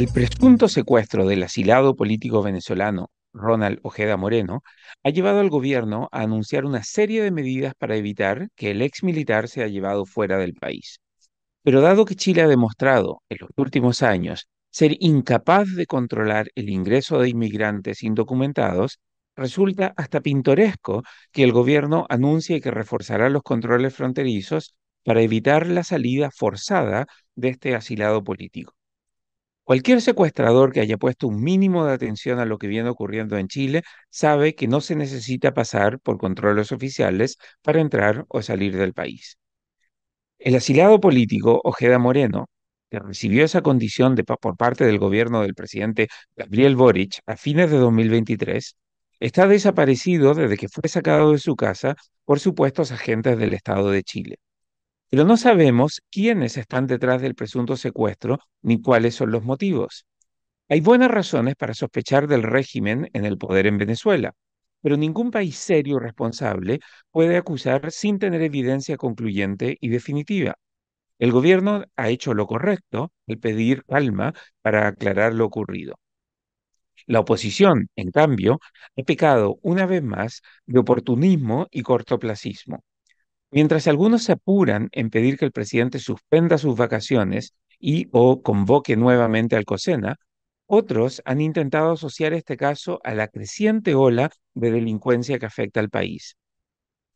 El presunto secuestro del asilado político venezolano Ronald Ojeda Moreno ha llevado al gobierno a anunciar una serie de medidas para evitar que el ex militar sea llevado fuera del país. Pero dado que Chile ha demostrado en los últimos años ser incapaz de controlar el ingreso de inmigrantes indocumentados, resulta hasta pintoresco que el gobierno anuncie que reforzará los controles fronterizos para evitar la salida forzada de este asilado político. Cualquier secuestrador que haya puesto un mínimo de atención a lo que viene ocurriendo en Chile sabe que no se necesita pasar por controles oficiales para entrar o salir del país. El asilado político Ojeda Moreno, que recibió esa condición de, por parte del gobierno del presidente Gabriel Boric a fines de 2023, está desaparecido desde que fue sacado de su casa por supuestos agentes del Estado de Chile. Pero no sabemos quiénes están detrás del presunto secuestro ni cuáles son los motivos. Hay buenas razones para sospechar del régimen en el poder en Venezuela, pero ningún país serio y responsable puede acusar sin tener evidencia concluyente y definitiva. El gobierno ha hecho lo correcto al pedir calma para aclarar lo ocurrido. La oposición, en cambio, ha pecado una vez más de oportunismo y cortoplacismo. Mientras algunos se apuran en pedir que el presidente suspenda sus vacaciones y o convoque nuevamente al COSENA, otros han intentado asociar este caso a la creciente ola de delincuencia que afecta al país.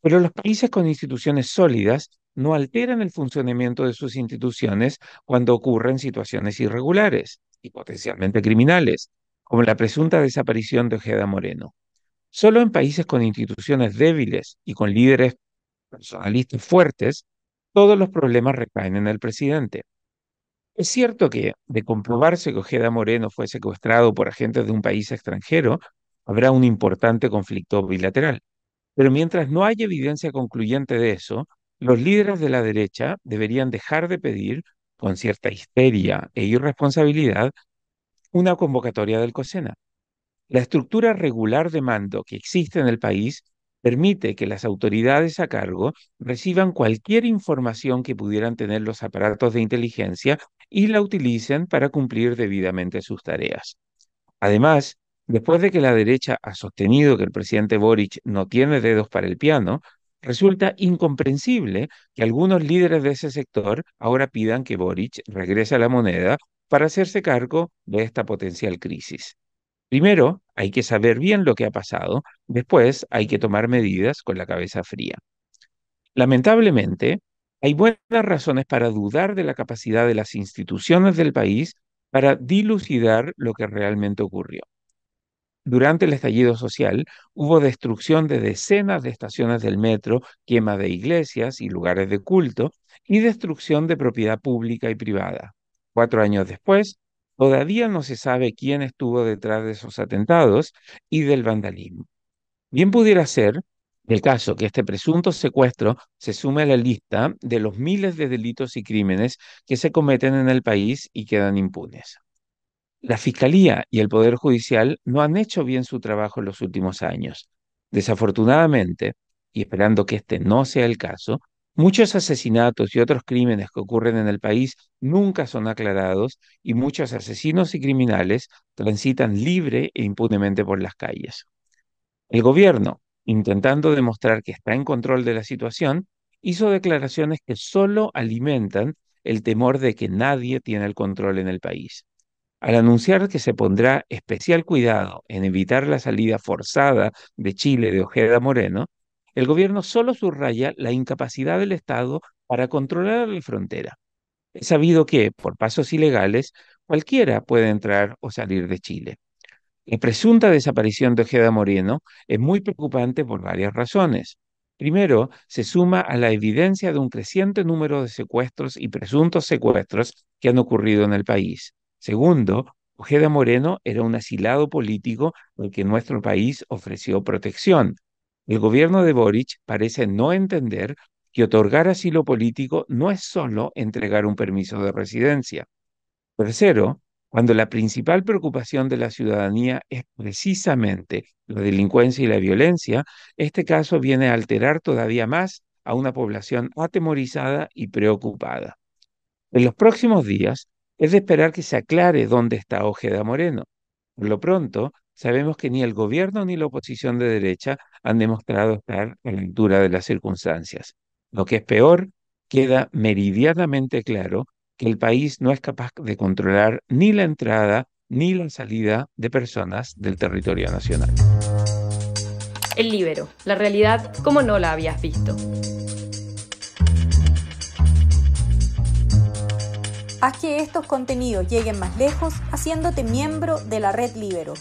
Pero los países con instituciones sólidas no alteran el funcionamiento de sus instituciones cuando ocurren situaciones irregulares y potencialmente criminales, como la presunta desaparición de Ojeda Moreno. Solo en países con instituciones débiles y con líderes personalistas fuertes, todos los problemas recaen en el presidente. Es cierto que, de comprobarse que Ojeda Moreno fue secuestrado por agentes de un país extranjero, habrá un importante conflicto bilateral. Pero mientras no haya evidencia concluyente de eso, los líderes de la derecha deberían dejar de pedir, con cierta histeria e irresponsabilidad, una convocatoria del COSENA. La estructura regular de mando que existe en el país permite que las autoridades a cargo reciban cualquier información que pudieran tener los aparatos de inteligencia y la utilicen para cumplir debidamente sus tareas. Además, después de que la derecha ha sostenido que el presidente Boric no tiene dedos para el piano, resulta incomprensible que algunos líderes de ese sector ahora pidan que Boric regrese a la moneda para hacerse cargo de esta potencial crisis. Primero, hay que saber bien lo que ha pasado, después hay que tomar medidas con la cabeza fría. Lamentablemente, hay buenas razones para dudar de la capacidad de las instituciones del país para dilucidar lo que realmente ocurrió. Durante el estallido social hubo destrucción de decenas de estaciones del metro, quema de iglesias y lugares de culto y destrucción de propiedad pública y privada. Cuatro años después, todavía no se sabe quién estuvo detrás de esos atentados y del vandalismo. Bien pudiera ser el caso que este presunto secuestro se sume a la lista de los miles de delitos y crímenes que se cometen en el país y quedan impunes. La Fiscalía y el Poder Judicial no han hecho bien su trabajo en los últimos años. Desafortunadamente, y esperando que este no sea el caso, muchos asesinatos y otros crímenes que ocurren en el país nunca son aclarados y muchos asesinos y criminales transitan libre e impunemente por las calles. El gobierno, intentando demostrar que está en control de la situación, hizo declaraciones que solo alimentan el temor de que nadie tiene el control en el país. Al anunciar que se pondrá especial cuidado en evitar la salida forzada de Chile de Ojeda Moreno, el gobierno solo subraya la incapacidad del Estado para controlar la frontera. Es sabido que, por pasos ilegales, cualquiera puede entrar o salir de Chile. La presunta desaparición de Ojeda Moreno es muy preocupante por varias razones. Primero, se suma a la evidencia de un creciente número de secuestros y presuntos secuestros que han ocurrido en el país. Segundo, Ojeda Moreno era un asilado político al que nuestro país ofreció protección. El gobierno de Boric parece no entender que otorgar asilo político no es solo entregar un permiso de residencia. Tercero, cuando la principal preocupación de la ciudadanía es precisamente la delincuencia y la violencia, este caso viene a alterar todavía más a una población atemorizada y preocupada. En los próximos días, Es de esperar que se aclare dónde está Ojeda Moreno. Por lo pronto, sabemos que ni el gobierno ni la oposición de derecha han demostrado estar a la altura de las circunstancias. Lo que es peor, queda meridianamente claro que el país no es capaz de controlar ni la entrada ni la salida de personas del territorio nacional. El libero, la realidad como no la habías visto. Haz que estos contenidos lleguen más lejos haciéndote miembro de la red Libero.